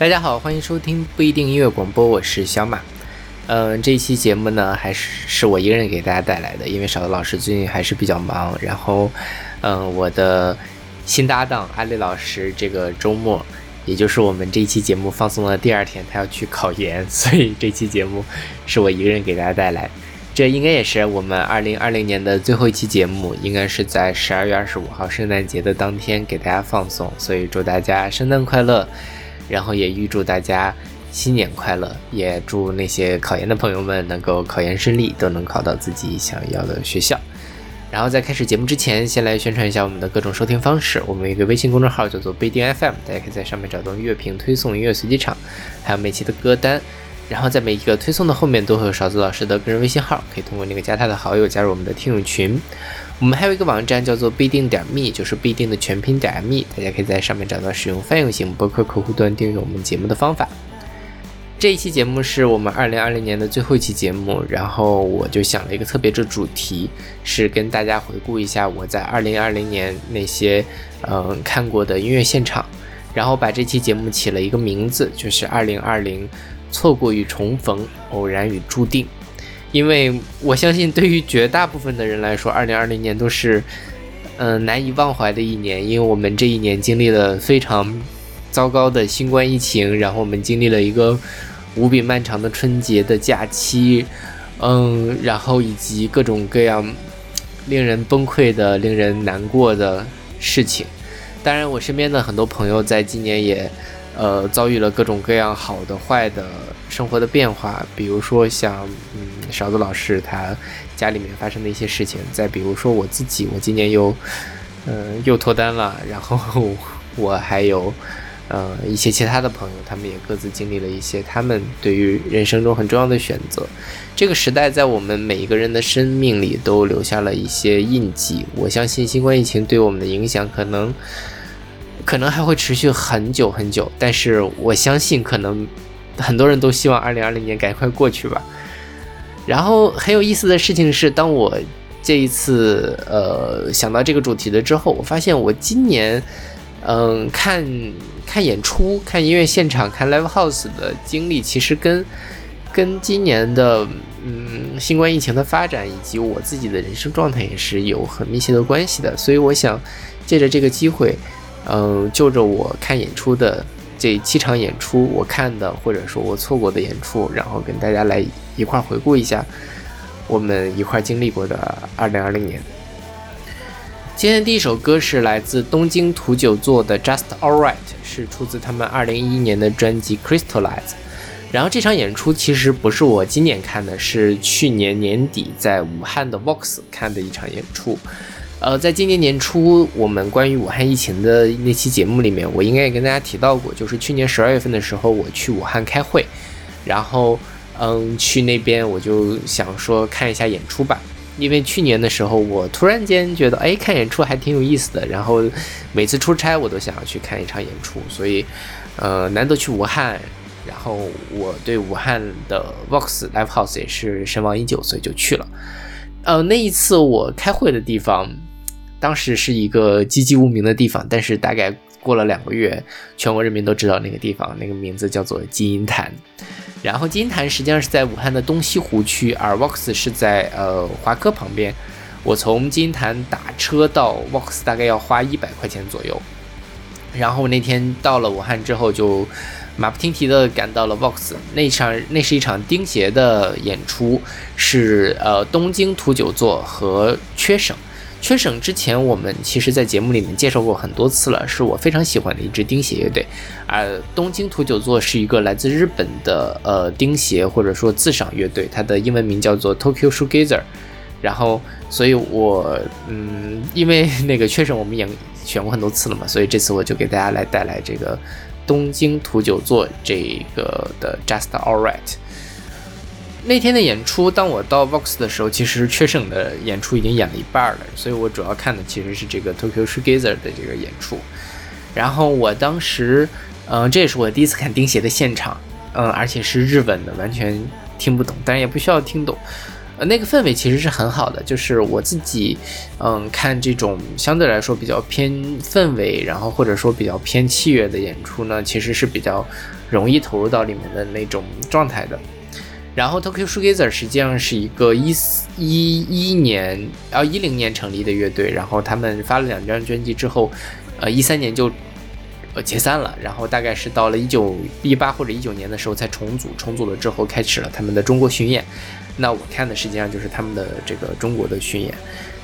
大家好，欢迎收听不一定音乐广播，我是小马。嗯，这一期节目呢，还是是我一个人给大家带来的，因为少的老师最近还是比较忙。然后，嗯，我的新搭档阿丽老师这个周末，也就是我们这一期节目放送的第二天，他要去考研，所以这期节目是我一个人给大家带来。这应该也是我们二零二零年的最后一期节目，应该是在十二月二十五号圣诞节的当天给大家放送，所以祝大家圣诞快乐。然后也预祝大家新年快乐，也祝那些考研的朋友们能够考研顺利，都能考到自己想要的学校。然后在开始节目之前，先来宣传一下我们的各种收听方式。我们有一个微信公众号叫做“贝丁 FM”，大家可以在上面找到乐评推送、音乐随机场，还有每期的歌单。然后在每一个推送的后面都会有勺子老师的个人微信号，可以通过那个加他的好友加入我们的听友群。我们还有一个网站叫做必定点 me，就是必定的全拼点 me，大家可以在上面找到使用泛用型博客客户端订阅我们节目的方法。这一期节目是我们二零二零年的最后一期节目，然后我就想了一个特别的主题，是跟大家回顾一下我在二零二零年那些嗯看过的音乐现场，然后把这期节目起了一个名字，就是二零二零错过与重逢，偶然与注定。因为我相信，对于绝大部分的人来说，二零二零年都是，嗯，难以忘怀的一年。因为我们这一年经历了非常糟糕的新冠疫情，然后我们经历了一个无比漫长的春节的假期，嗯，然后以及各种各样令人崩溃的、令人难过的事情。当然，我身边的很多朋友在今年也。呃，遭遇了各种各样好的、坏的生活的变化，比如说像嗯，勺子老师他家里面发生的一些事情，再比如说我自己，我今年又嗯又脱单了，然后我还有呃一些其他的朋友，他们也各自经历了一些他们对于人生中很重要的选择。这个时代在我们每一个人的生命里都留下了一些印记。我相信新冠疫情对我们的影响可能。可能还会持续很久很久，但是我相信，可能很多人都希望二零二零年赶快过去吧。然后很有意思的事情是，当我这一次呃想到这个主题了之后，我发现我今年嗯看看演出、看音乐现场、看 live house 的经历，其实跟跟今年的嗯新冠疫情的发展以及我自己的人生状态也是有很密切的关系的。所以我想借着这个机会。嗯，就着我看演出的这七场演出，我看的或者说我错过的演出，然后跟大家来一块回顾一下我们一块经历过的二零二零年。今天第一首歌是来自东京土九座的 Just Alright，是出自他们二零一一年的专辑 Crystallize。然后这场演出其实不是我今年看的，是去年年底在武汉的 Vox 看的一场演出。呃，在今年年初，我们关于武汉疫情的那期节目里面，我应该也跟大家提到过，就是去年十二月份的时候，我去武汉开会，然后，嗯，去那边我就想说看一下演出吧，因为去年的时候，我突然间觉得，哎，看演出还挺有意思的，然后每次出差我都想要去看一场演出，所以，呃，难得去武汉，然后我对武汉的 Vox Live House 也是神往已久，所以就去了。呃，那一次我开会的地方。当时是一个籍籍无名的地方，但是大概过了两个月，全国人民都知道那个地方，那个名字叫做金银潭。然后金银潭实际上是在武汉的东西湖区，而 Vox 是在呃华科旁边。我从金银潭打车到 Vox 大概要花一百块钱左右。然后那天到了武汉之后，就马不停蹄的赶到了 Vox。那场那是一场钉鞋的演出，是呃东京土九座和缺省。缺省之前，我们其实在节目里面介绍过很多次了，是我非常喜欢的一支钉鞋乐队。而东京土九座是一个来自日本的呃钉鞋或者说自赏乐队，它的英文名叫做 Tokyo Shoegazer。然后，所以我嗯，因为那个缺省我们演选过很多次了嘛，所以这次我就给大家来带来这个东京土九座这个的 Just Alright。那天的演出，当我到 Vox 的时候，其实缺省的演出已经演了一半了，所以我主要看的其实是这个 Tokyo s h o g a z e r 的这个演出。然后我当时，嗯，这也是我第一次看钉鞋的现场，嗯，而且是日文的，完全听不懂，但是也不需要听懂。呃，那个氛围其实是很好的，就是我自己，嗯，看这种相对来说比较偏氛围，然后或者说比较偏器乐的演出呢，其实是比较容易投入到里面的那种状态的。然后 Tokyo Shoegazer 实际上是一个一四一一年啊一零年成立的乐队，然后他们发了两张专辑之后，呃一三年就呃解散了，然后大概是到了一九一八或者一九年的时候才重组，重组了之后开始了他们的中国巡演。那我看的实际上就是他们的这个中国的巡演。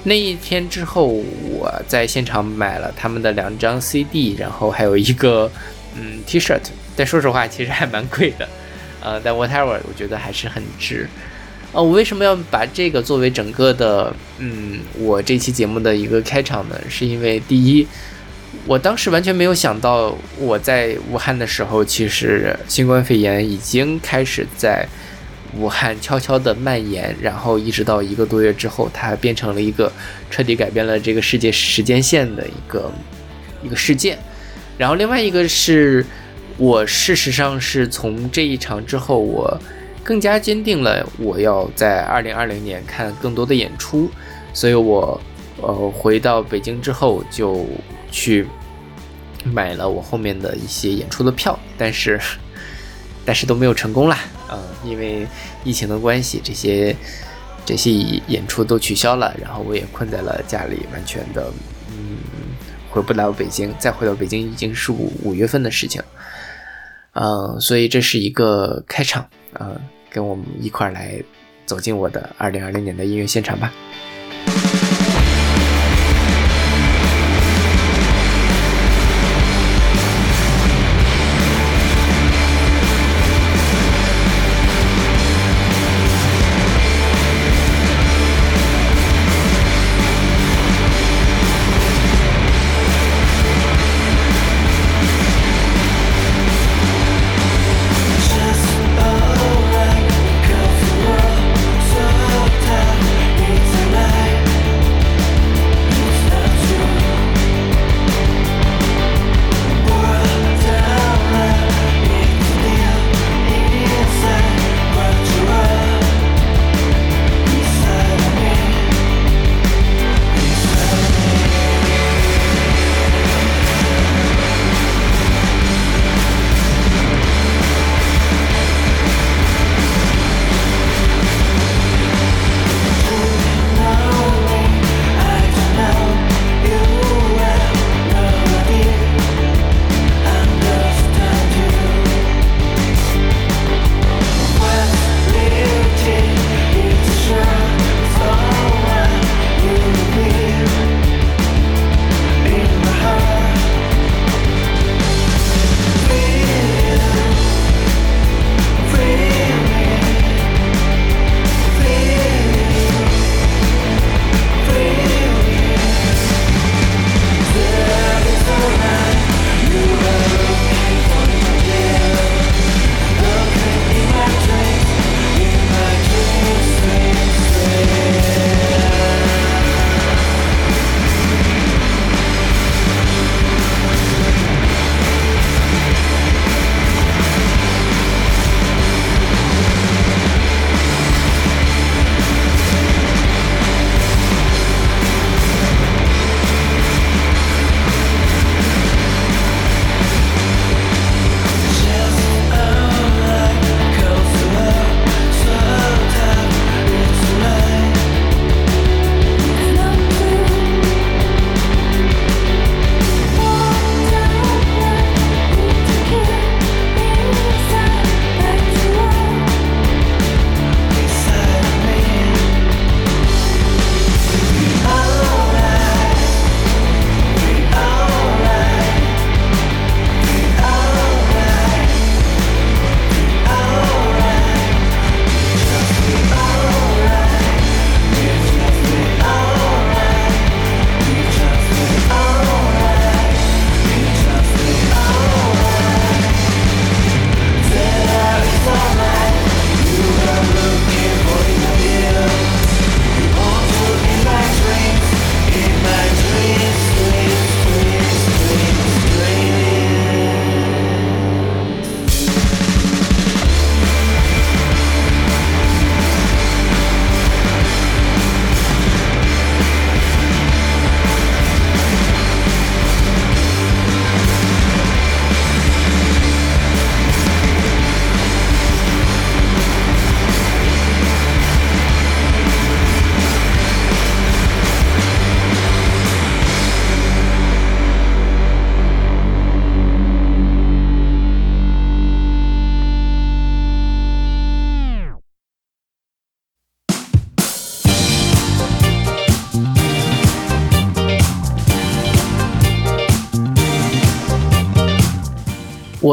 那一天之后，我在现场买了他们的两张 CD，然后还有一个嗯 T-shirt，但说实话其实还蛮贵的。呃，但 whatever，我觉得还是很值。呃，我为什么要把这个作为整个的，嗯，我这期节目的一个开场呢？是因为第一，我当时完全没有想到，我在武汉的时候，其实新冠肺炎已经开始在武汉悄悄的蔓延，然后一直到一个多月之后，它变成了一个彻底改变了这个世界时间线的一个一个事件。然后另外一个是。我事实上是从这一场之后，我更加坚定了我要在二零二零年看更多的演出，所以我呃回到北京之后就去买了我后面的一些演出的票，但是 但是都没有成功啦，嗯，因为疫情的关系，这些这些演出都取消了，然后我也困在了家里，完全的嗯回不了北京，再回到北京已经是五五月份的事情。嗯，所以这是一个开场，嗯，跟我们一块来走进我的二零二零年的音乐现场吧。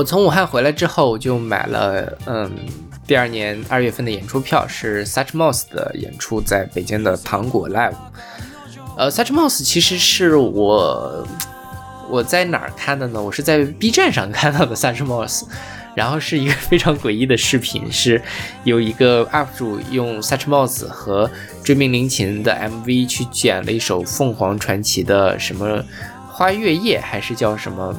从武汉回来之后，我就买了嗯第二年二月份的演出票，是 Such Mouse 的演出，在北京的糖果 Live。呃，Such Mouse 其实是我我在哪儿看的呢？我是在 B 站上看到的 Such Mouse，然后是一个非常诡异的视频，是有一个 UP 主用 Such Mouse 和追命林琴的 MV 去剪了一首凤凰传奇的什么花月夜，还是叫什么？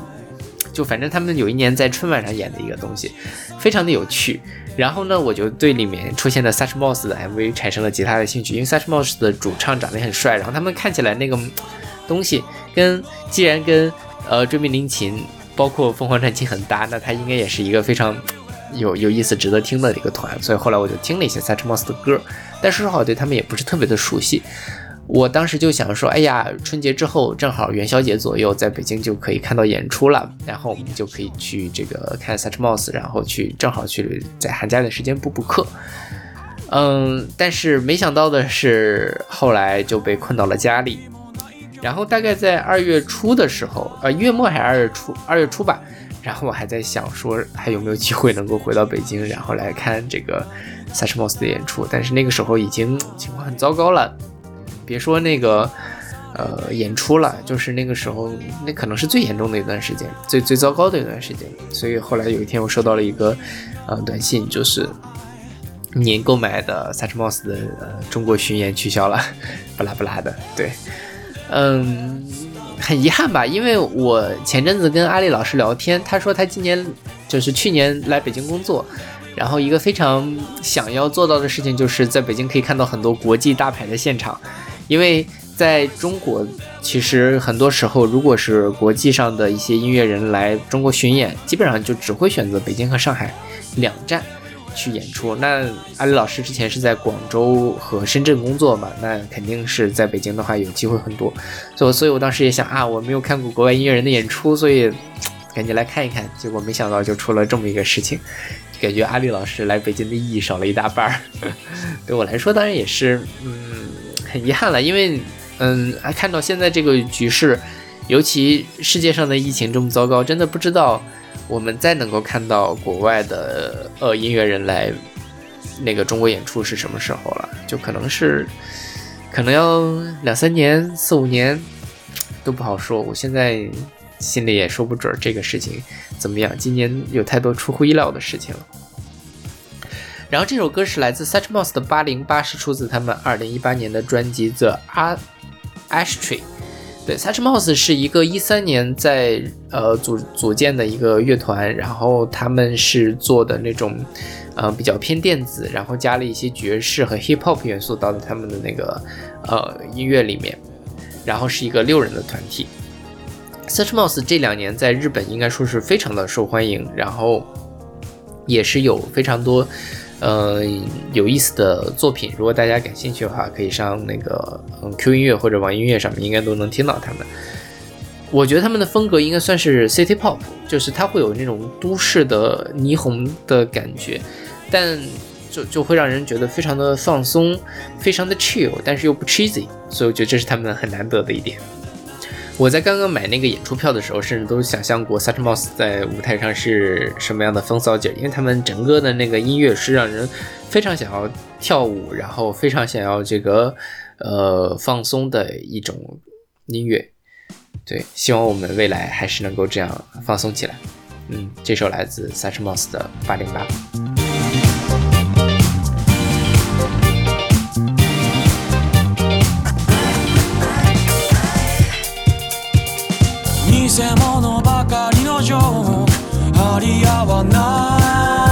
就反正他们有一年在春晚上演的一个东西，非常的有趣。然后呢，我就对里面出现的 Such Mouse 的 MV 产生了极大的兴趣，因为 Such Mouse 的主唱长得很帅，然后他们看起来那个东西跟既然跟呃追命林琴包括凤凰传奇很搭，那他应该也是一个非常有有意思、值得听的一个团。所以后来我就听了一些 Such Mouse 的歌，但说实话，我对他们也不是特别的熟悉。我当时就想说，哎呀，春节之后正好元宵节左右，在北京就可以看到演出了，然后我们就可以去这个看 Such m o s 然后去正好去在寒假的时间补补课。嗯，但是没想到的是，后来就被困到了家里。然后大概在二月初的时候，呃，月末还是二月初，二月初吧。然后我还在想说，还有没有机会能够回到北京，然后来看这个 Such m o s 的演出。但是那个时候已经情况很糟糕了。别说那个，呃，演出了，就是那个时候，那可能是最严重的一段时间，最最糟糕的一段时间。所以后来有一天，我收到了一个，呃，短信，就是您购买的 Suchmos 的呃中国巡演取消了，不拉不拉的。对，嗯，很遗憾吧，因为我前阵子跟阿丽老师聊天，他说他今年就是去年来北京工作。然后一个非常想要做到的事情，就是在北京可以看到很多国际大牌的现场，因为在中国，其实很多时候，如果是国际上的一些音乐人来中国巡演，基本上就只会选择北京和上海两站去演出。那阿里老师之前是在广州和深圳工作嘛，那肯定是在北京的话有机会很多。所，所以我当时也想啊，我没有看过国外音乐人的演出，所以赶紧来看一看。结果没想到就出了这么一个事情。感觉阿丽老师来北京的意义少了一大半儿，对我来说当然也是，嗯，很 遗憾了。因为，嗯，看到现在这个局势，尤其世界上的疫情这么糟糕，真的不知道我们再能够看到国外的呃音乐人来那个中国演出是什么时候了。就可能是，可能要两三年、四五年都不好说。我现在。心里也说不准这个事情怎么样。今年有太多出乎意料的事情了。然后这首歌是来自 Suchmos 的八零八，是出自他们二零一八年的专辑《The Ashtray》。对，Suchmos 是一个一三年在呃组组建的一个乐团，然后他们是做的那种呃比较偏电子，然后加了一些爵士和 Hip Hop 元素到他们的那个呃音乐里面，然后是一个六人的团体。Suchmos 这两年在日本应该说是非常的受欢迎，然后也是有非常多呃有意思的作品。如果大家感兴趣的话，可以上那个嗯 Q 音乐或者网易音乐上面，应该都能听到他们。我觉得他们的风格应该算是 City Pop，就是它会有那种都市的霓虹的感觉，但就就会让人觉得非常的放松，非常的 chill，但是又不 cheesy，所以我觉得这是他们很难得的一点。我在刚刚买那个演出票的时候，甚至都想象过 Such Mouse 在舞台上是什么样的风骚劲儿，因为他们整个的那个音乐是让人非常想要跳舞，然后非常想要这个呃放松的一种音乐。对，希望我们未来还是能够这样放松起来。嗯，这首来自 Such Mouse 的八零八。偽物ばかりの情報。張り合わない。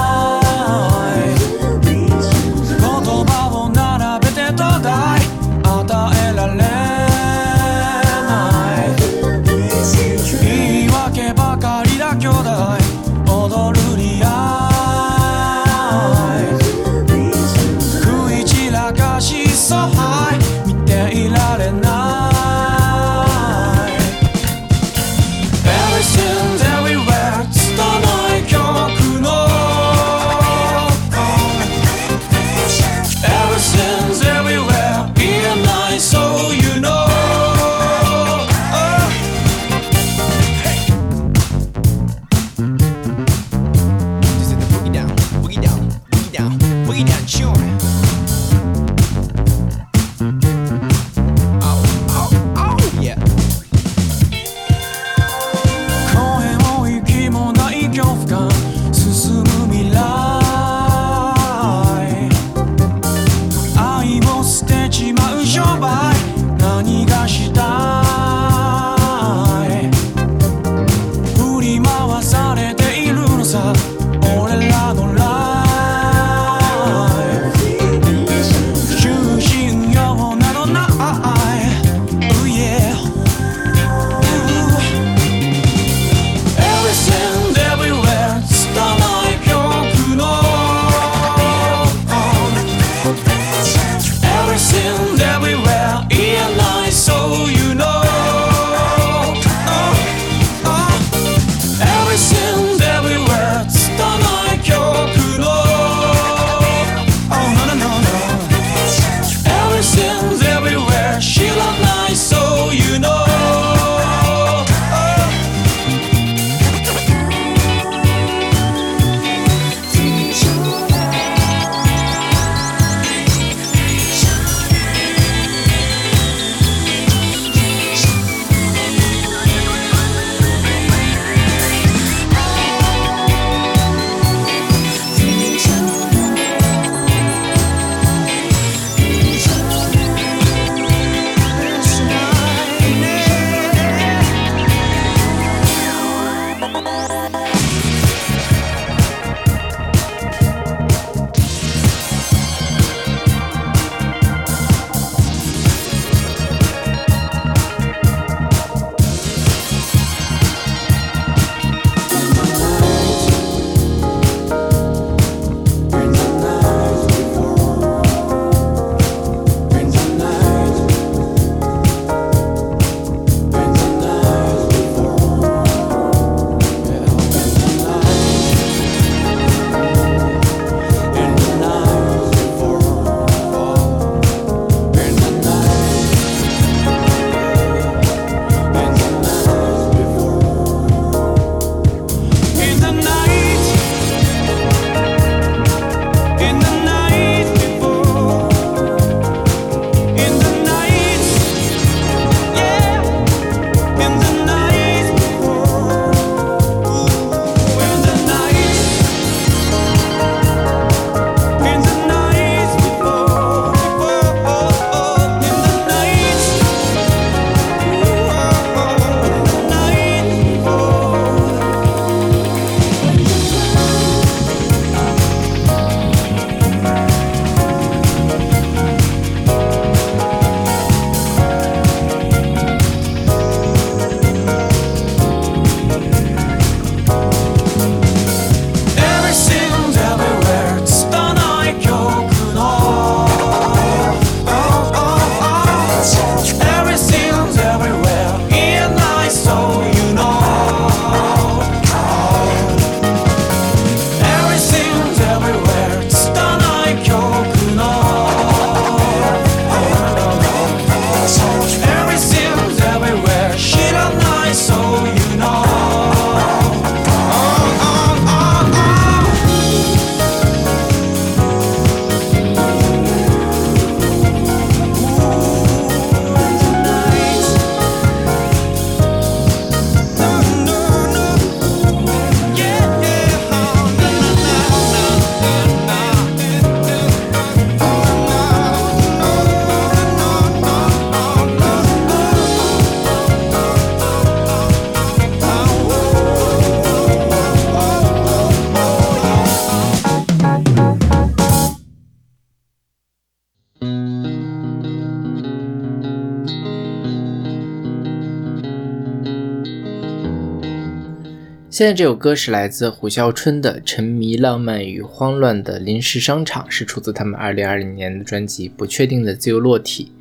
现在这首歌是来自虎啸春的《沉迷浪漫与慌乱的临时商场》，是出自他们2020年的专辑《不确定的自由落体》。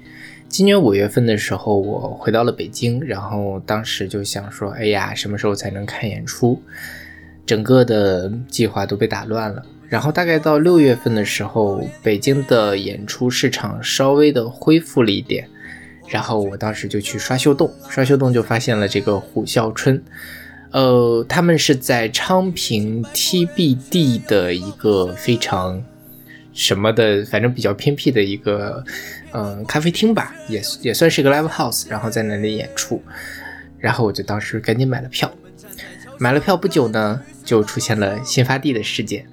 今年五月份的时候，我回到了北京，然后当时就想说：“哎呀，什么时候才能看演出？”整个的计划都被打乱了。然后大概到六月份的时候，北京的演出市场稍微的恢复了一点，然后我当时就去刷秀动，刷秀动就发现了这个虎啸春。呃，他们是在昌平 TBD 的一个非常什么的，反正比较偏僻的一个嗯咖啡厅吧，也也算是个 live house，然后在那里演出，然后我就当时赶紧买了票，买了票不久呢，就出现了新发地的事件。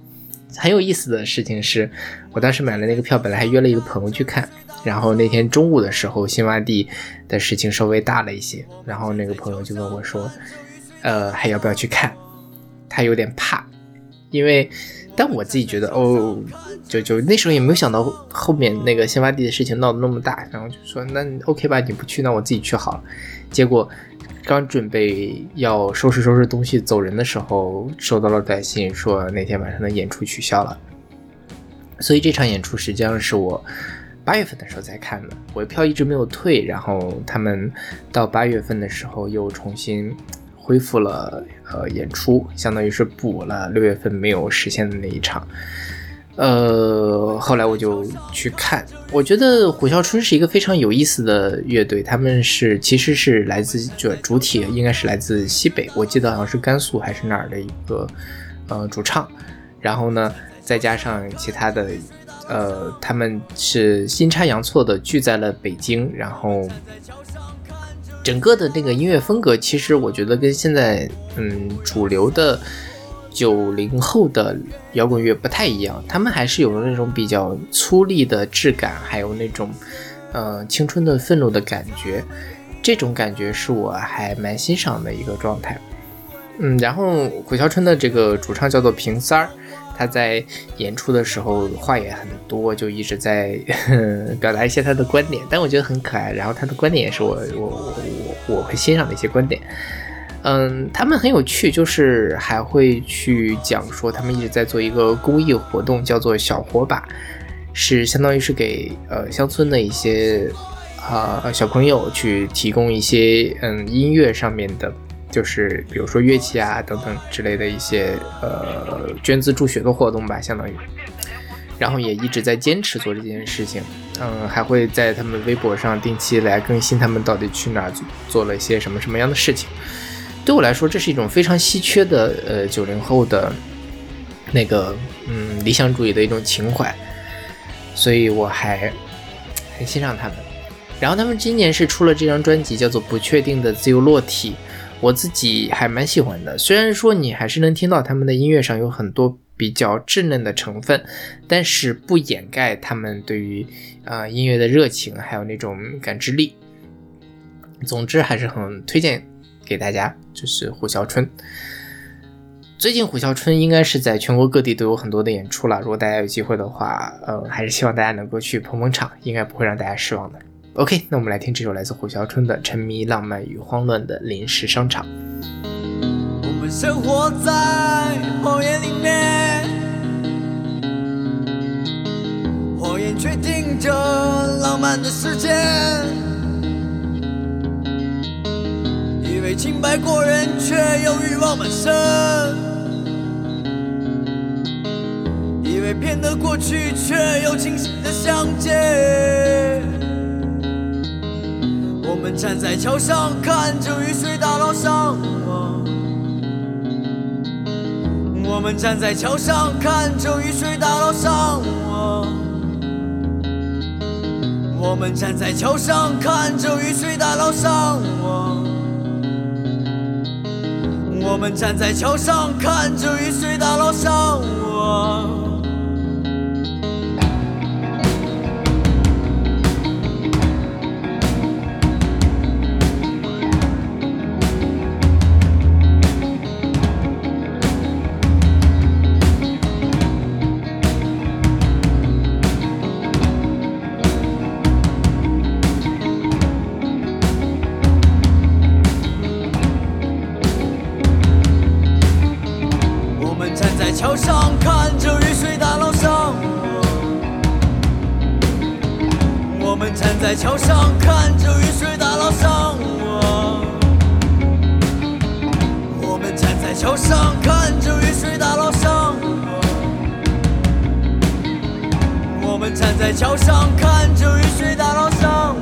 很有意思的事情是，我当时买了那个票，本来还约了一个朋友去看，然后那天中午的时候，新发地的事情稍微大了一些，然后那个朋友就问我说。呃，还要不要去看？他有点怕，因为，但我自己觉得，哦，就就那时候也没有想到后面那个新发地的事情闹得那么大，然后就说那 OK 吧，你不去，那我自己去好了。结果刚准备要收拾收拾东西走人的时候，收到了短信，说那天晚上的演出取消了。所以这场演出实际上是我八月份的时候才看的，我的票一直没有退，然后他们到八月份的时候又重新。恢复了呃演出，相当于是补了六月份没有实现的那一场。呃，后来我就去看，我觉得虎啸春是一个非常有意思的乐队，他们是其实是来自就主体应该是来自西北，我记得好像是甘肃还是哪儿的一个呃主唱，然后呢再加上其他的呃他们是阴差阳错的聚在了北京，然后。整个的那个音乐风格，其实我觉得跟现在嗯主流的九零后的摇滚乐不太一样，他们还是有那种比较粗粝的质感，还有那种呃青春的愤怒的感觉，这种感觉是我还蛮欣赏的一个状态。嗯，然后虎啸春的这个主唱叫做平三儿。他在演出的时候话也很多，就一直在 表达一些他的观点，但我觉得很可爱。然后他的观点也是我我我我我会欣赏的一些观点。嗯，他们很有趣，就是还会去讲说他们一直在做一个公益活动，叫做小火把，是相当于是给呃乡村的一些啊小朋友去提供一些嗯音乐上面的。就是比如说乐器啊等等之类的一些呃捐资助学的活动吧，相当于，然后也一直在坚持做这件事情，嗯，还会在他们微博上定期来更新他们到底去哪儿做了一些什么什么样的事情。对我来说，这是一种非常稀缺的呃九零后的那个嗯理想主义的一种情怀，所以我还很欣赏他们。然后他们今年是出了这张专辑，叫做《不确定的自由落体》。我自己还蛮喜欢的，虽然说你还是能听到他们的音乐上有很多比较稚嫩的成分，但是不掩盖他们对于啊音乐的热情，还有那种感知力。总之还是很推荐给大家，就是虎啸春。最近虎啸春应该是在全国各地都有很多的演出了，如果大家有机会的话，呃，还是希望大家能够去捧捧场，应该不会让大家失望的。OK，那我们来听这首来自虎啸春的《沉迷浪漫与慌乱的临时商场》。我们生活在谎言里面，谎言决定着浪漫的世界。以为清白过人，却又欲望满身；以为骗得过去，却又清醒的相见。我们站在桥上，看着雨水打捞上我。我们站在桥上，看着雨水打捞上我。我们站在桥上，看着雨水打捞上我。我们站在桥上，看着雨水打捞们站。在桥上看着雨水打捞上我，我们站在桥上看着雨水打捞上我，我们站在桥上看着雨水打捞上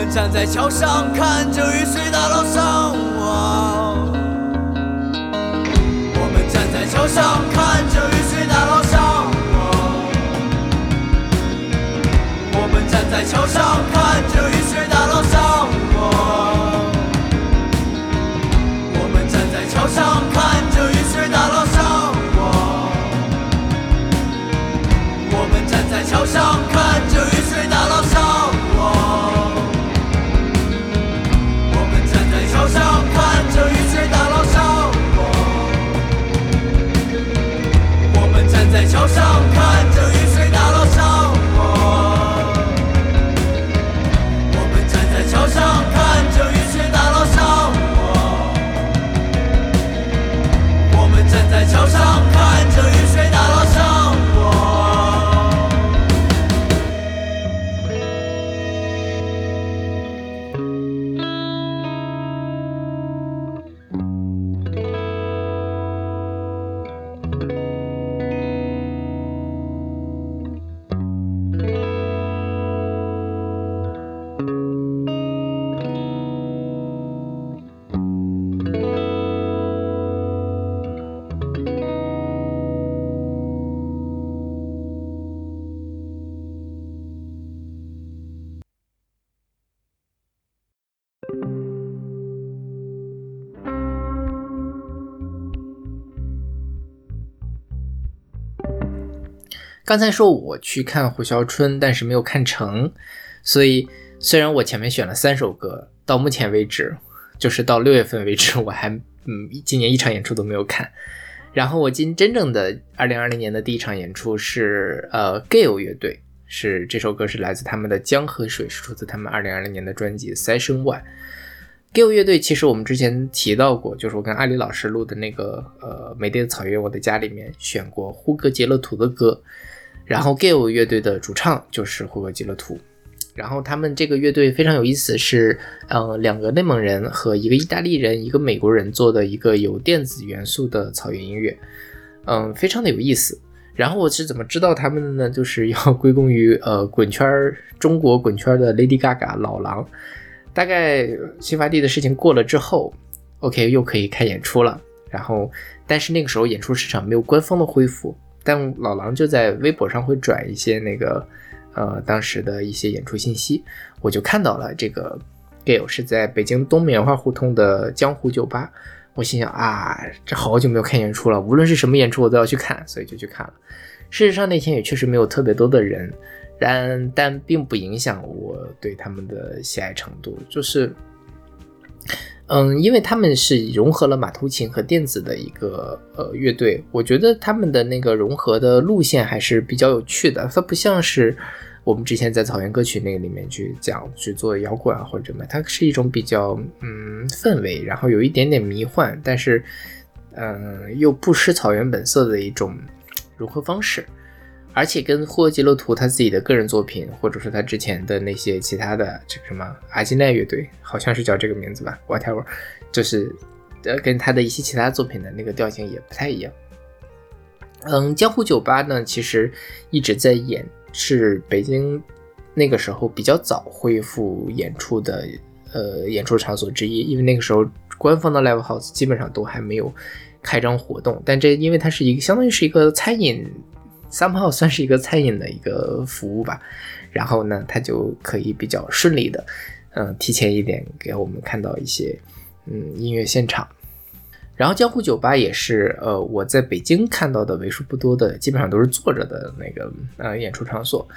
们站在桥上看着雨水打捞上我，我们站在桥上看着雨水打捞上我。我们站在桥上看着雨水打捞上我，我们站在桥上看着雨水打捞上我，我们站在桥上刚才说我去看《虎啸春》，但是没有看成，所以虽然我前面选了三首歌，到目前为止，就是到六月份为止，我还嗯今年一场演出都没有看。然后我今真正的二零二零年的第一场演出是呃 Gale 乐队，是这首歌是来自他们的《江河水》，是出自他们二零二零年的专辑《Session One》。Gale 乐队其实我们之前提到过，就是我跟阿里老师录的那个呃《美丽的草原我的家》里面选过呼格杰勒图的歌，然后 Gale 乐队的主唱就是霍格杰勒图，然后他们这个乐队非常有意思，是呃两个内蒙人和一个意大利人、一个美国人做的一个有电子元素的草原音乐，嗯，非常的有意思。然后我是怎么知道他们的呢？就是要 归功于呃滚圈儿中国滚圈的 Lady Gaga 老狼。大概新发地的事情过了之后，OK 又可以开演出了。然后，但是那个时候演出市场没有官方的恢复，但老狼就在微博上会转一些那个呃当时的一些演出信息，我就看到了这个 Gail 是在北京东棉花胡同的江湖酒吧。我心想啊，这好久没有看演出了，无论是什么演出我都要去看，所以就去看了。事实上那天也确实没有特别多的人，但但并不影响我对他们的喜爱程度，就是。嗯，因为他们是融合了马头琴和电子的一个呃乐队，我觉得他们的那个融合的路线还是比较有趣的。它不像是我们之前在草原歌曲那个里面去讲去做摇滚啊或者什么，它是一种比较嗯氛围，然后有一点点迷幻，但是嗯又不失草原本色的一种融合方式。而且跟霍格吉洛图他自己的个人作品，或者说他之前的那些其他的这个什么阿基奈乐队，好像是叫这个名字吧，whatever，就是呃跟他的一些其他作品的那个调性也不太一样。嗯，江湖酒吧呢，其实一直在演，是北京那个时候比较早恢复演出的呃演出场所之一，因为那个时候官方的 live house 基本上都还没有开张活动，但这因为它是一个相当于是一个餐饮。三炮算是一个餐饮的一个服务吧，然后呢，它就可以比较顺利的，嗯，提前一点给我们看到一些，嗯，音乐现场。然后江湖酒吧也是，呃，我在北京看到的为数不多的，基本上都是坐着的那个呃演出场所。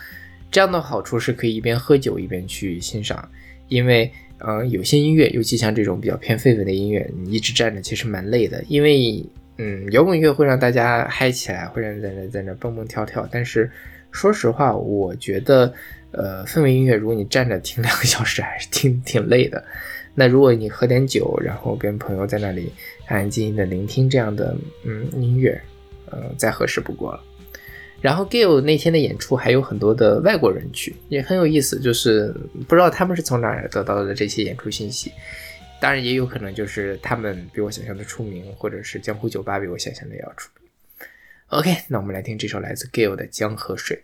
这样的好处是可以一边喝酒一边去欣赏，因为，呃，有些音乐，尤其像这种比较偏氛围的音乐，你一直站着其实蛮累的，因为。嗯，摇滚乐会让大家嗨起来，会让在那在那蹦蹦跳跳。但是说实话，我觉得，呃，氛围音乐如果你站着听 两个小时，还是挺挺累的。那如果你喝点酒，然后跟朋友在那里安安静静的聆听这样的嗯音乐，呃，再合适不过了。然后 Gail 那天的演出还有很多的外国人去，也很有意思，就是不知道他们是从哪儿得到的这些演出信息。当然也有可能就是他们比我想象的出名，或者是江湖酒吧比我想象的要出名。OK，那我们来听这首来自 Gail 的《江河水》。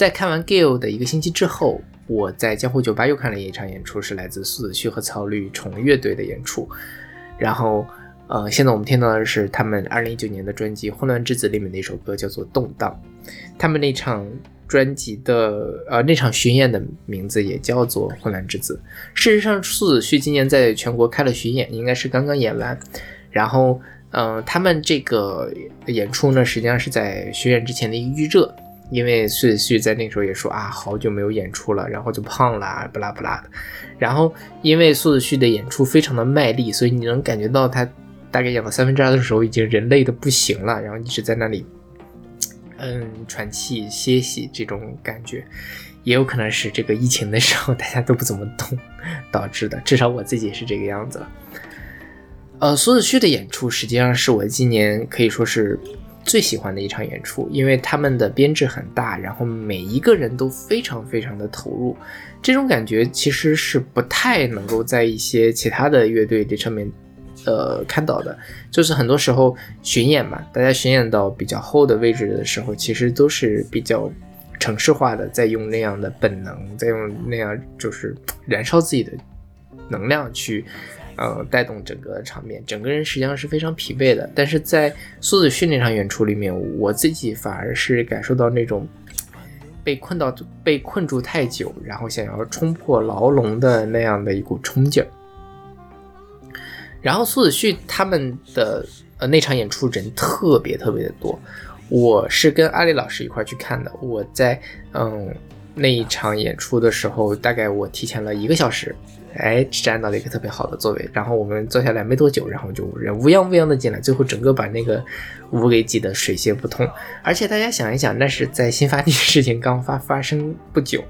在看完 Gale 的一个星期之后，我在江湖酒吧又看了一场演出，是来自苏子旭和曹律宠乐队的演出。然后，呃，现在我们听到的是他们二零一九年的专辑《混乱之子》里面的一首歌，叫做《动荡》。他们那场专辑的呃那场巡演的名字也叫做《混乱之子》。事实上，苏子旭今年在全国开了巡演，应该是刚刚演完。然后，嗯，他们这个演出呢，实际上是在巡演之前的一个预热，因为苏子旭在那个时候也说啊，好久没有演出了，然后就胖了，不拉不拉的。然后，因为苏子旭的演出非常的卖力，所以你能感觉到他大概演到三分之二的时候，已经人累的不行了，然后一直在那里，嗯，喘气歇息这种感觉，也有可能是这个疫情的时候大家都不怎么动导致的，至少我自己是这个样子了。呃，苏子旭的演出实际上是我今年可以说是最喜欢的一场演出，因为他们的编制很大，然后每一个人都非常非常的投入，这种感觉其实是不太能够在一些其他的乐队这上面，呃看到的。就是很多时候巡演嘛，大家巡演到比较后的位置的时候，其实都是比较城市化的，在用那样的本能，在用那样就是燃烧自己的能量去。呃，带动整个场面，整个人实际上是非常疲惫的。但是在苏子旭那场演出里面，我自己反而是感受到那种被困到被困住太久，然后想要冲破牢笼的那样的一股冲劲儿。然后苏子旭他们的呃那场演出人特别特别的多，我是跟阿里老师一块去看的。我在嗯那一场演出的时候，大概我提前了一个小时。哎，占到了一个特别好的座位，然后我们坐下来没多久，然后就人乌泱乌泱的进来，最后整个把那个屋给挤得水泄不通。而且大家想一想，那是在新发地事情刚发发生不久，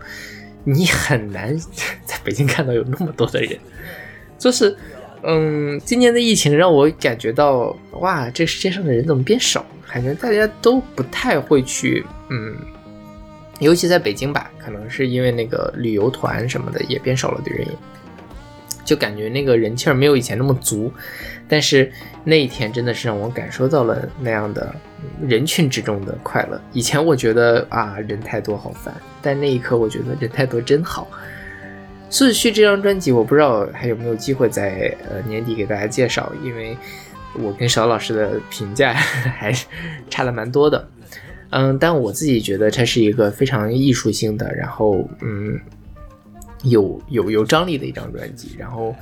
你很难在北京看到有那么多的人。就是，嗯，今年的疫情让我感觉到，哇，这世界上的人怎么变少？感觉大家都不太会去，嗯，尤其在北京吧，可能是因为那个旅游团什么的也变少了的原因。就感觉那个人气儿没有以前那么足，但是那一天真的是让我感受到了那样的人群之中的快乐。以前我觉得啊人太多好烦，但那一刻我觉得人太多真好。苏子旭这张专辑我不知道还有没有机会在呃年底给大家介绍，因为我跟邵老师的评价 还是差了蛮多的。嗯，但我自己觉得它是一个非常艺术性的，然后嗯。有有有张力的一张专辑，然后，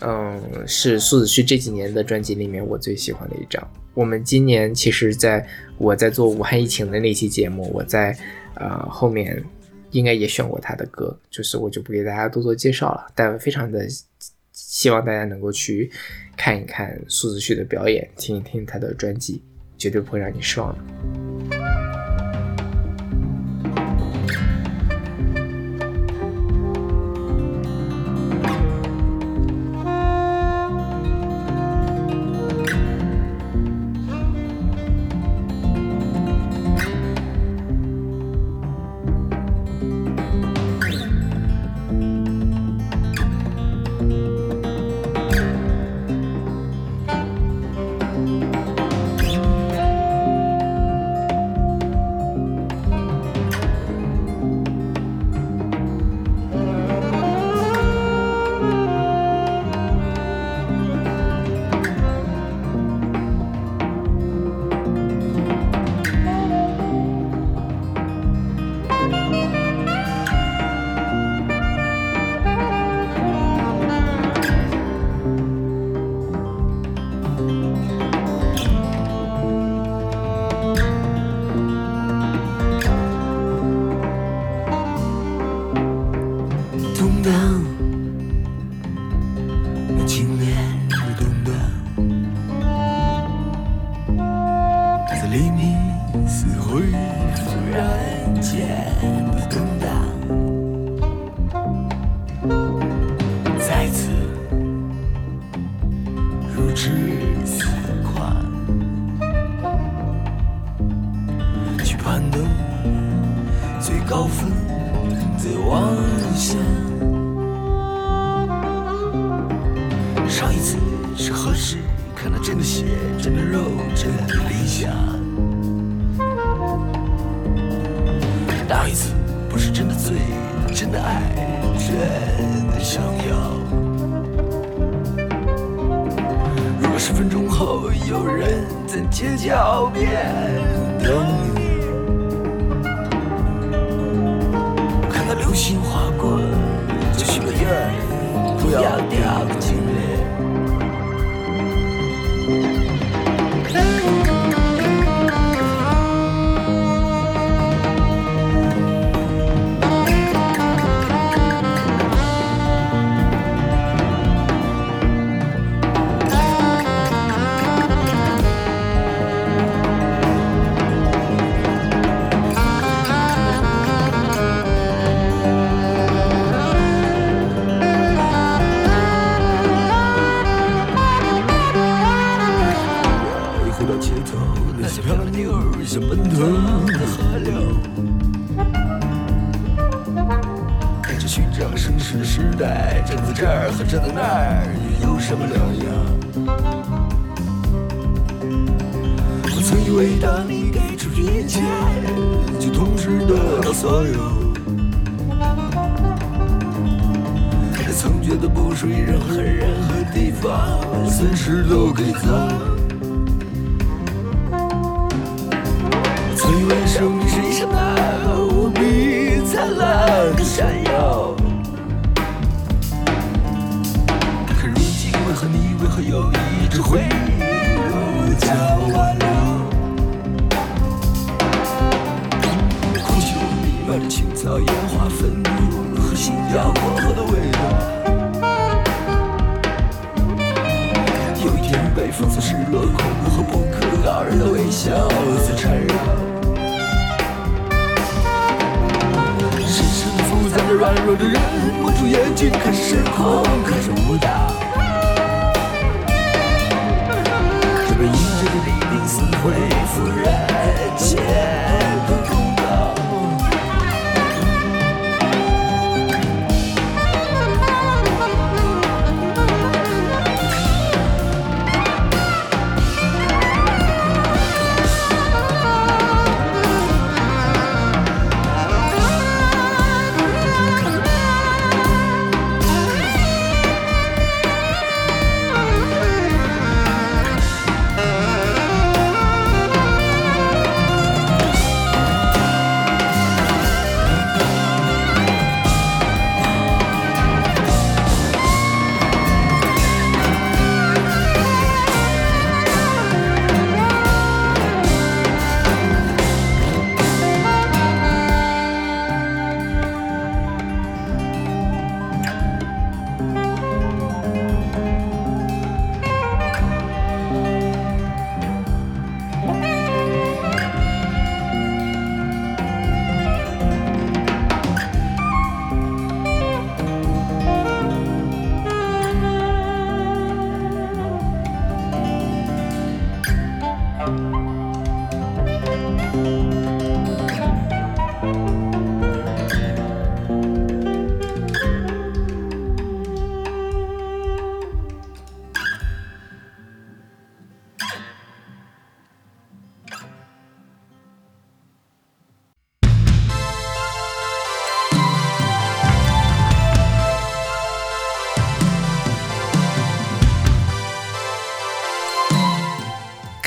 嗯，是苏子旭这几年的专辑里面我最喜欢的一张。我们今年其实在我在做武汉疫情的那期节目，我在呃后面应该也选过他的歌，就是我就不给大家多做介绍了，但非常的希望大家能够去看一看苏子旭的表演，听一听他的专辑，绝对不会让你失望的。讽刺、失落、恐怖和不可告人的微笑在缠绕。深深复杂的软弱的人，蒙住眼睛看时空，开始舞蹈。这被阴着的黎明撕毁复人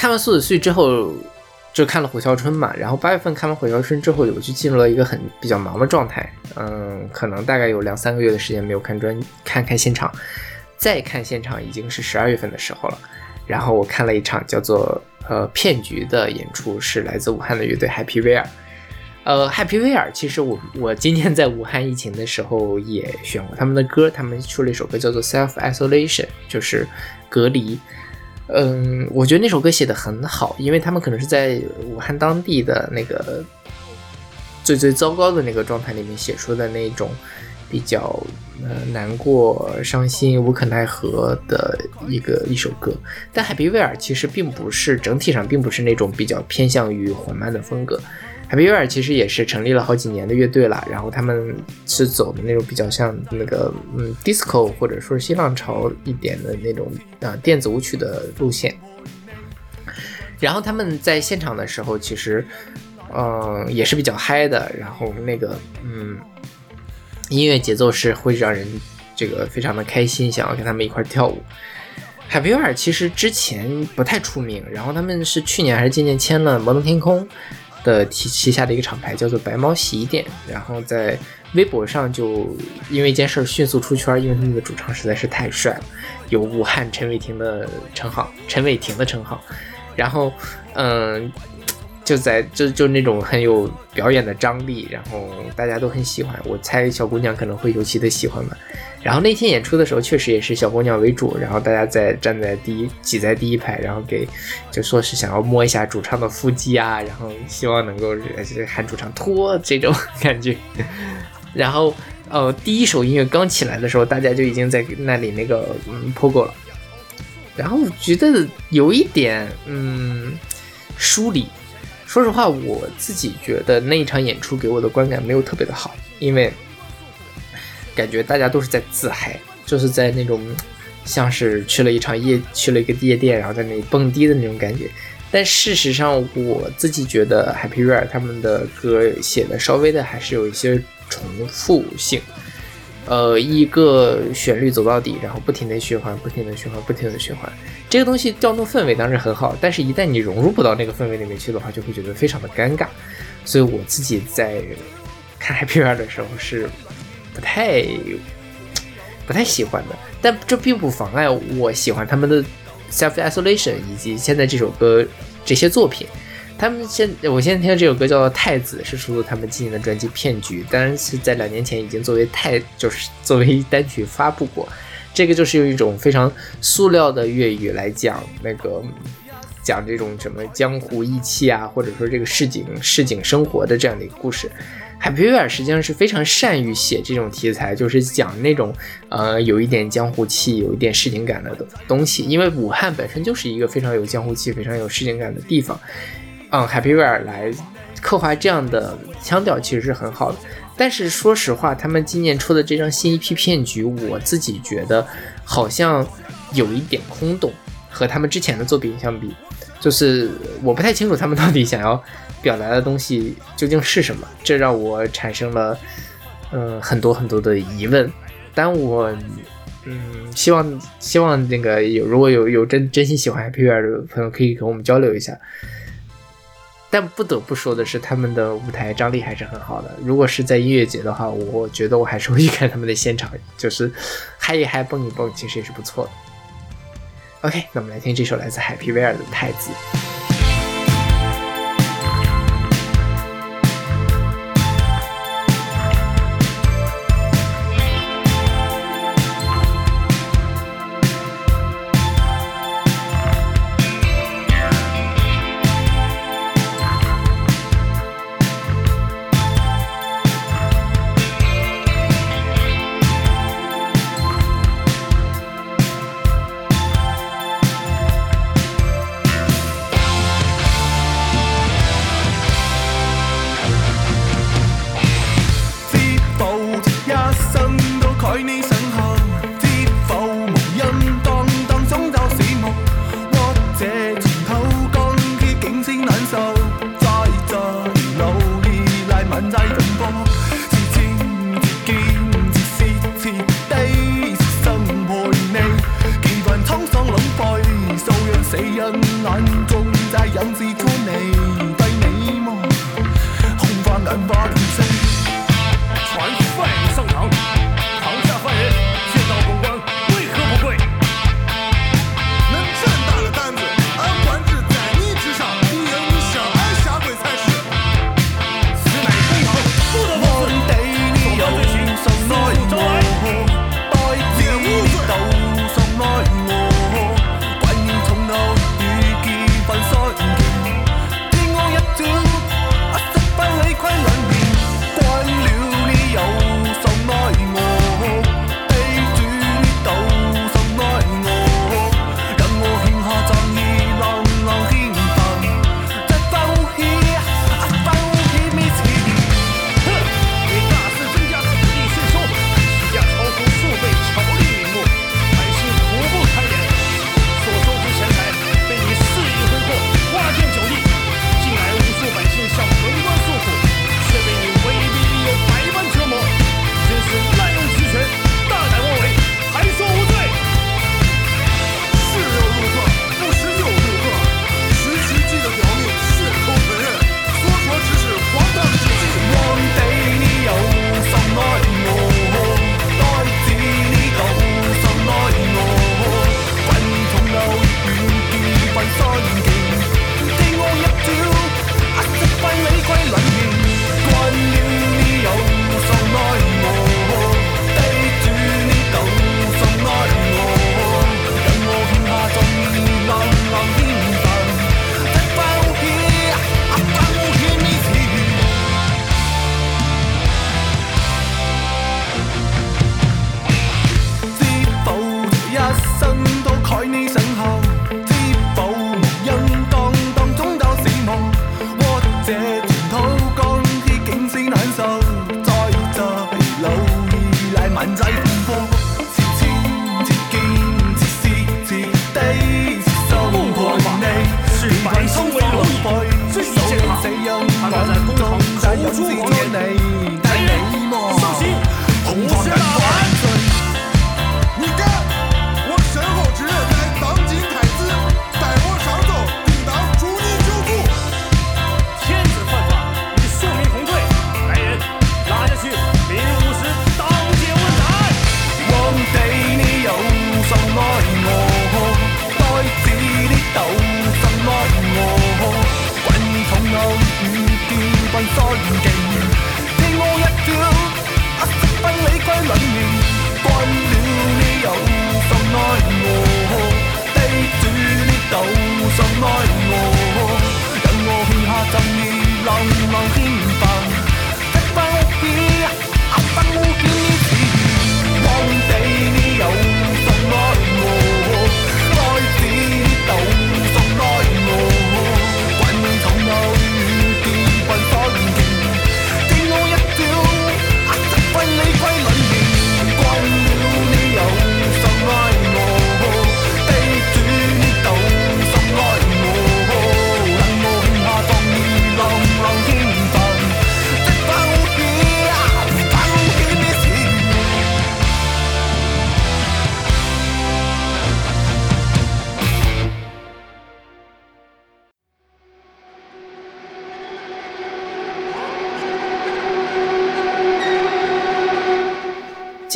看完《苏子旭》之后，就看了《虎啸春》嘛。然后八月份看完《虎啸春》之后，我就进入了一个很比较忙的状态。嗯，可能大概有两三个月的时间没有看专看看现场，再看现场已经是十二月份的时候了。然后我看了一场叫做呃骗局的演出，是来自武汉的乐队 Happy Wear。呃，Happy Wear 其实我我今年在武汉疫情的时候也选过他们的歌，他们出了一首歌叫做 Self Isolation，就是隔离。嗯，我觉得那首歌写的很好，因为他们可能是在武汉当地的那个最最糟糕的那个状态里面写出的那种比较呃难过、伤心、无可奈何的一个一首歌。但海比威尔其实并不是整体上并不是那种比较偏向于缓慢的风格。Happy Hour 其实也是成立了好几年的乐队了，然后他们是走的那种比较像那个嗯 disco 或者说是新浪潮一点的那种啊、呃、电子舞曲的路线。然后他们在现场的时候，其实嗯、也是比较嗨的，然后那个嗯，音乐节奏是会让人这个非常的开心，想要跟他们一块跳舞。海皮维尔其实之前不太出名，然后他们是去年还是今年签了摩登天空的旗旗下的一个厂牌，叫做白猫洗衣店。然后在微博上就因为一件事迅速出圈，因为他们的主唱实在是太帅了，有武汉陈伟霆的称号，陈伟霆的称号。然后，嗯，就在就就那种很有表演的张力，然后大家都很喜欢。我猜小姑娘可能会尤其的喜欢吧。然后那天演出的时候，确实也是小姑娘为主，然后大家在站在第一挤在第一排，然后给就说是想要摸一下主唱的腹肌啊，然后希望能够喊主唱脱这种 感觉。然后呃，第一首音乐刚起来的时候，大家就已经在那里那个嗯 pogo 了。然后我觉得有一点嗯疏离。说实话，我自己觉得那一场演出给我的观感没有特别的好，因为感觉大家都是在自嗨，就是在那种像是去了一场夜，去了一个夜店，然后在那里蹦迪的那种感觉。但事实上，我自己觉得 Happy Rare 他们的歌写的稍微的还是有一些重复性。呃，一个旋律走到底，然后不停的循环，不停的循环，不停的循环。这个东西调动氛围当然很好，但是一旦你融入不到那个氛围里面去的话，就会觉得非常的尴尬。所以我自己在看 Happy Rare 的时候是不太不太喜欢的，但这并不妨碍我喜欢他们的 Self Isolation 以及现在这首歌这些作品。他们现我现在听的这首歌叫做《太子》，是出自他们今年的专辑《骗局》，当然是在两年前已经作为太就是作为单曲发布过。这个就是用一种非常塑料的粤语来讲那个讲这种什么江湖义气啊，或者说这个市井市井生活的这样的一个故事。海皮维尔实际上是非常善于写这种题材，就是讲那种呃有一点江湖气、有一点市井感的东西。因为武汉本身就是一个非常有江湖气、非常有市井感的地方。嗯，Happy Rare 来刻画这样的腔调其实是很好的，但是说实话，他们今年出的这张新一批骗局，我自己觉得好像有一点空洞，和他们之前的作品相比，就是我不太清楚他们到底想要表达的东西究竟是什么，这让我产生了嗯很多很多的疑问。但我嗯希望希望那个有如果有有真真心喜欢 Happy Rare 的朋友，可以跟我们交流一下。但不得不说的是，他们的舞台张力还是很好的。如果是在音乐节的话，我觉得我还是会 去看他们的现场，就是嗨一嗨、蹦一蹦，其实也是不错的。OK，那我们来听这首来自海皮威尔的《太子》。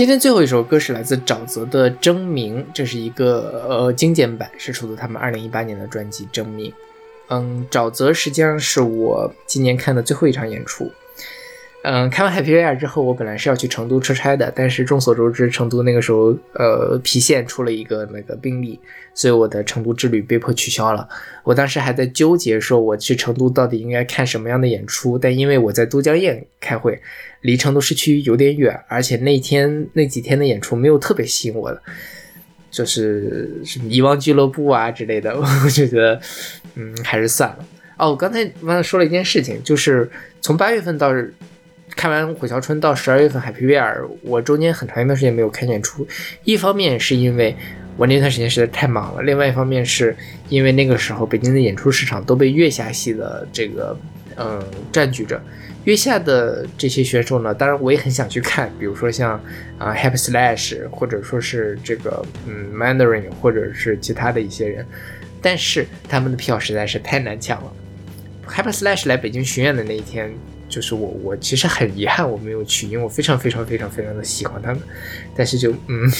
今天最后一首歌是来自沼泽的《争鸣》，这是一个呃精简版，是出自他们二零一八年的专辑《争鸣》。嗯，沼泽实际上是我今年看的最后一场演出。嗯，看完 Happy Year 之后，我本来是要去成都出差的，但是众所周知，成都那个时候呃郫县出了一个那个病例，所以我的成都之旅被迫取消了。我当时还在纠结，说我去成都到底应该看什么样的演出，但因为我在都江堰开会，离成都市区有点远，而且那天那几天的演出没有特别吸引我的，就是什么遗忘俱乐部啊之类的，我就觉得，嗯，还是算了。哦，我刚才忘了说了一件事情，就是从八月份到看完火桥春到十二月份 Happy Year，我中间很长一段时间没有看演出。一方面是因为我那段时间实在太忙了，另外一方面是因为那个时候北京的演出市场都被月下系的这个嗯占据着。月下的这些选手呢，当然我也很想去看，比如说像啊、Happy Slash，或者说是这个嗯 Mandarin，或者是其他的一些人，但是他们的票实在是太难抢了。Happy Slash 来北京巡演的那一天，就是我我其实很遗憾我没有去，因为我非常非常非常非常的喜欢他们，但是就嗯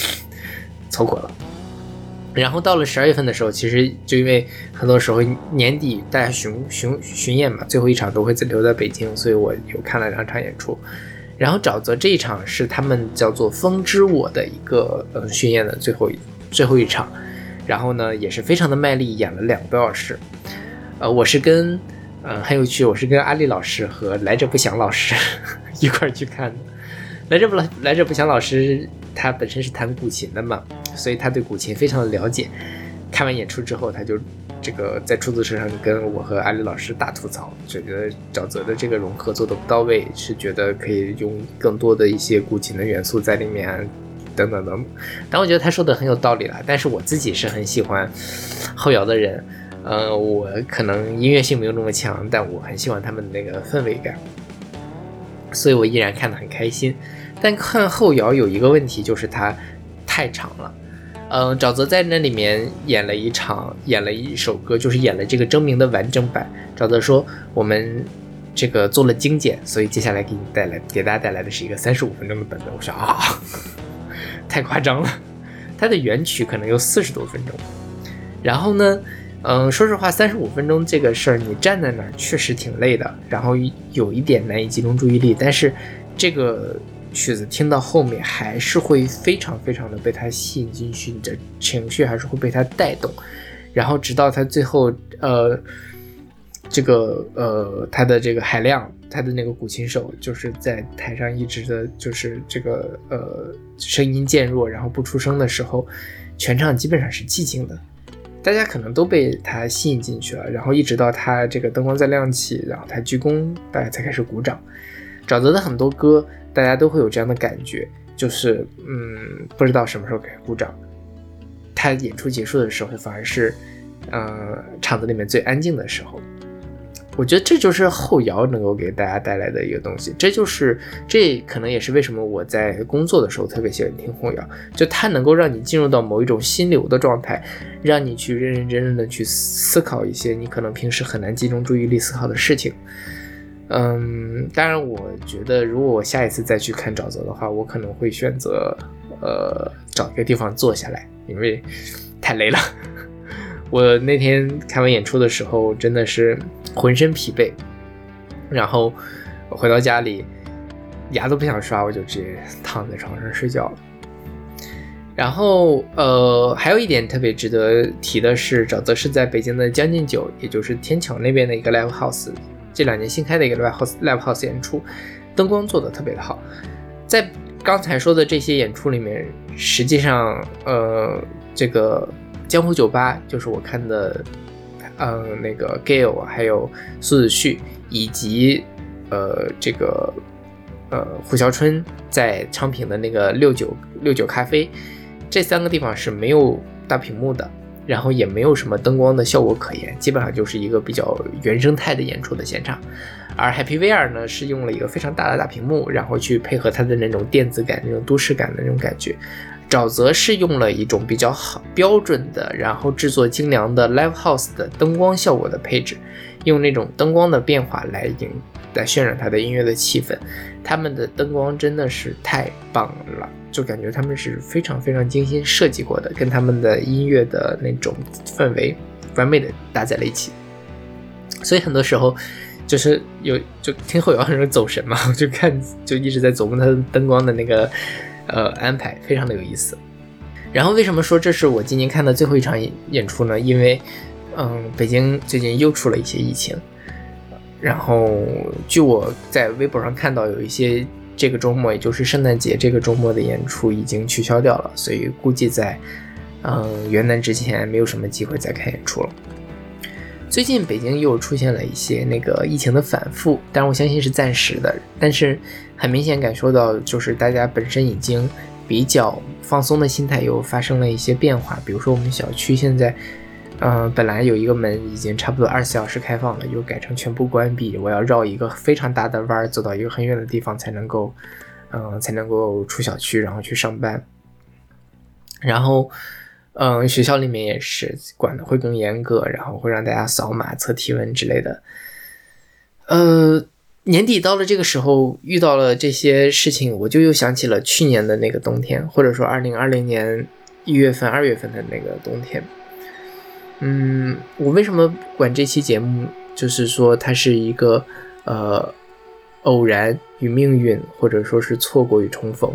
错过了。然后到了十二月份的时候，其实就因为很多时候年底大家巡巡巡演嘛，最后一场都会留在北京，所以我有看了两场演出。然后沼泽这一场是他们叫做《风之我》的一个呃巡演的最后一最后一场，然后呢也是非常的卖力，演了两个多小时。呃，我是跟嗯、很有趣，我是跟阿丽老师和来者不祥老师 一块儿去看的。来者不来来者不祥老师他本身是弹古琴的嘛，所以他对古琴非常的了解。看完演出之后，他就这个在出租车上跟我和阿丽老师大吐槽，就觉得沼泽的这个融合做的不到位，是觉得可以用更多的一些古琴的元素在里面，等等等。但我觉得他说的很有道理了，但是我自己是很喜欢后摇的人，呃，我可能音乐性没有那么强，但我很喜欢他们的那个氛围感，所以我依然看得很开心。但看后摇有一个问题，就是它太长了。嗯，沼泽在那里面演了一场，演了一首歌，就是演了这个征明的完整版。沼泽说我们这个做了精简，所以接下来给你带来给大家带来的是一个三十五分钟的版本。我说啊，太夸张了，它的原曲可能有四十多分钟。然后呢，嗯，说实话，三十五分钟这个事儿，你站在那儿确实挺累的，然后有一点难以集中注意力。但是这个曲子听到后面还是会非常非常的被它吸引进去，你的情绪还是会被它带动，然后直到它最后，呃，这个呃，他的这个海亮，他的那个古琴手，就是在台上一直的，就是这个呃声音渐弱，然后不出声的时候，全场基本上是寂静的，大家可能都被他吸引进去了，然后一直到他这个灯光再亮起，然后他鞠躬，大家才开始鼓掌。沼泽的很多歌，大家都会有这样的感觉，就是嗯，不知道什么时候该鼓掌。他演出结束的时候，反而是，呃，场子里面最安静的时候。我觉得这就是后摇能够给大家带来的一个东西，这就是这可能也是为什么我在工作的时候特别喜欢听后摇，就它能够让你进入到某一种心流的状态，让你去认认真真的去思考一些你可能平时很难集中注意力思考的事情。嗯，当然，我觉得如果我下一次再去看沼泽的话，我可能会选择呃找一个地方坐下来，因为太累了。我那天看完演出的时候，真的是浑身疲惫，然后回到家里，牙都不想刷，我就直接躺在床上睡觉了。然后，呃，还有一点特别值得提的是，沼泽是在北京的将进酒，也就是天桥那边的一个 live house，这两年新开的一个 live house live house 演出，灯光做的特别的好。在刚才说的这些演出里面，实际上，呃，这个。江湖酒吧就是我看的，嗯，那个 Gail 还有苏子旭以及呃这个呃胡小春在昌平的那个六九六九咖啡，这三个地方是没有大屏幕的，然后也没有什么灯光的效果可言，基本上就是一个比较原生态的演出的现场。而 Happy VR 呢是用了一个非常大的大屏幕，然后去配合它的那种电子感、那种都市感的那种感觉。沼泽是用了一种比较好标准的，然后制作精良的 live house 的灯光效果的配置，用那种灯光的变化来影来渲染它的音乐的气氛。他们的灯光真的是太棒了，就感觉他们是非常非常精心设计过的，跟他们的音乐的那种氛围完美的搭在了一起。所以很多时候就是有就听后摇很容易走神嘛，我就看就一直在琢磨它的灯光的那个。呃，安排非常的有意思。然后为什么说这是我今年看的最后一场演出呢？因为，嗯，北京最近又出了一些疫情。然后据我在微博上看到，有一些这个周末，也就是圣诞节这个周末的演出已经取消掉了，所以估计在嗯元旦之前没有什么机会再看演出了。最近北京又出现了一些那个疫情的反复，但我相信是暂时的。但是很明显感受到，就是大家本身已经比较放松的心态又发生了一些变化。比如说我们小区现在，嗯，本来有一个门已经差不多二十四小时开放了，又改成全部关闭。我要绕一个非常大的弯儿，走到一个很远的地方才能够，嗯，才能够出小区，然后去上班。然后。嗯，学校里面也是管的会更严格，然后会让大家扫码测体温之类的。呃，年底到了这个时候，遇到了这些事情，我就又想起了去年的那个冬天，或者说二零二零年一月份、二月份的那个冬天。嗯，我为什么管这期节目，就是说它是一个呃偶然与命运，或者说是错过与重逢，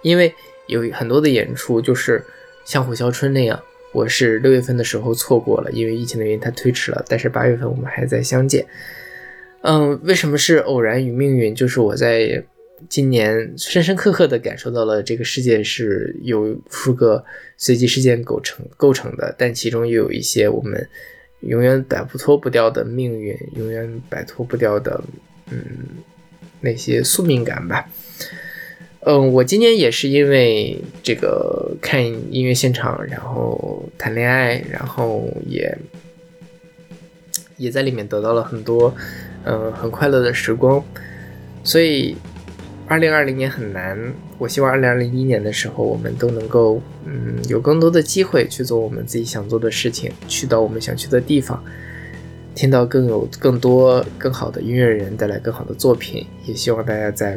因为有很多的演出就是。像虎啸春那样，我是六月份的时候错过了，因为疫情的原因，它推迟了。但是八月份我们还在相见。嗯，为什么是偶然与命运？就是我在今年深深刻刻的感受到了这个世界是由数个随机事件构成构成的，但其中又有一些我们永远摆脱不掉的命运，永远摆脱不掉的嗯那些宿命感吧。嗯，我今年也是因为这个看音乐现场，然后谈恋爱，然后也也在里面得到了很多嗯很快乐的时光。所以，二零二零年很难，我希望二零二零一年的时候，我们都能够嗯有更多的机会去做我们自己想做的事情，去到我们想去的地方，听到更有更多更好的音乐人带来更好的作品。也希望大家在。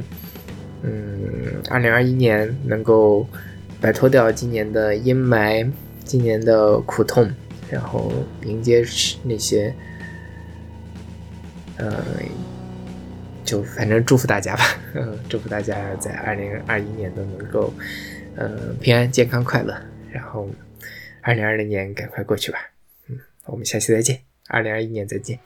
嗯，二零二一年能够摆脱掉今年的阴霾，今年的苦痛，然后迎接那些，呃，就反正祝福大家吧，祝福大家在二零二一年都能够，嗯，平安、健康、快乐，然后二零二零年赶快过去吧，嗯，我们下期再见，二零二一年再见。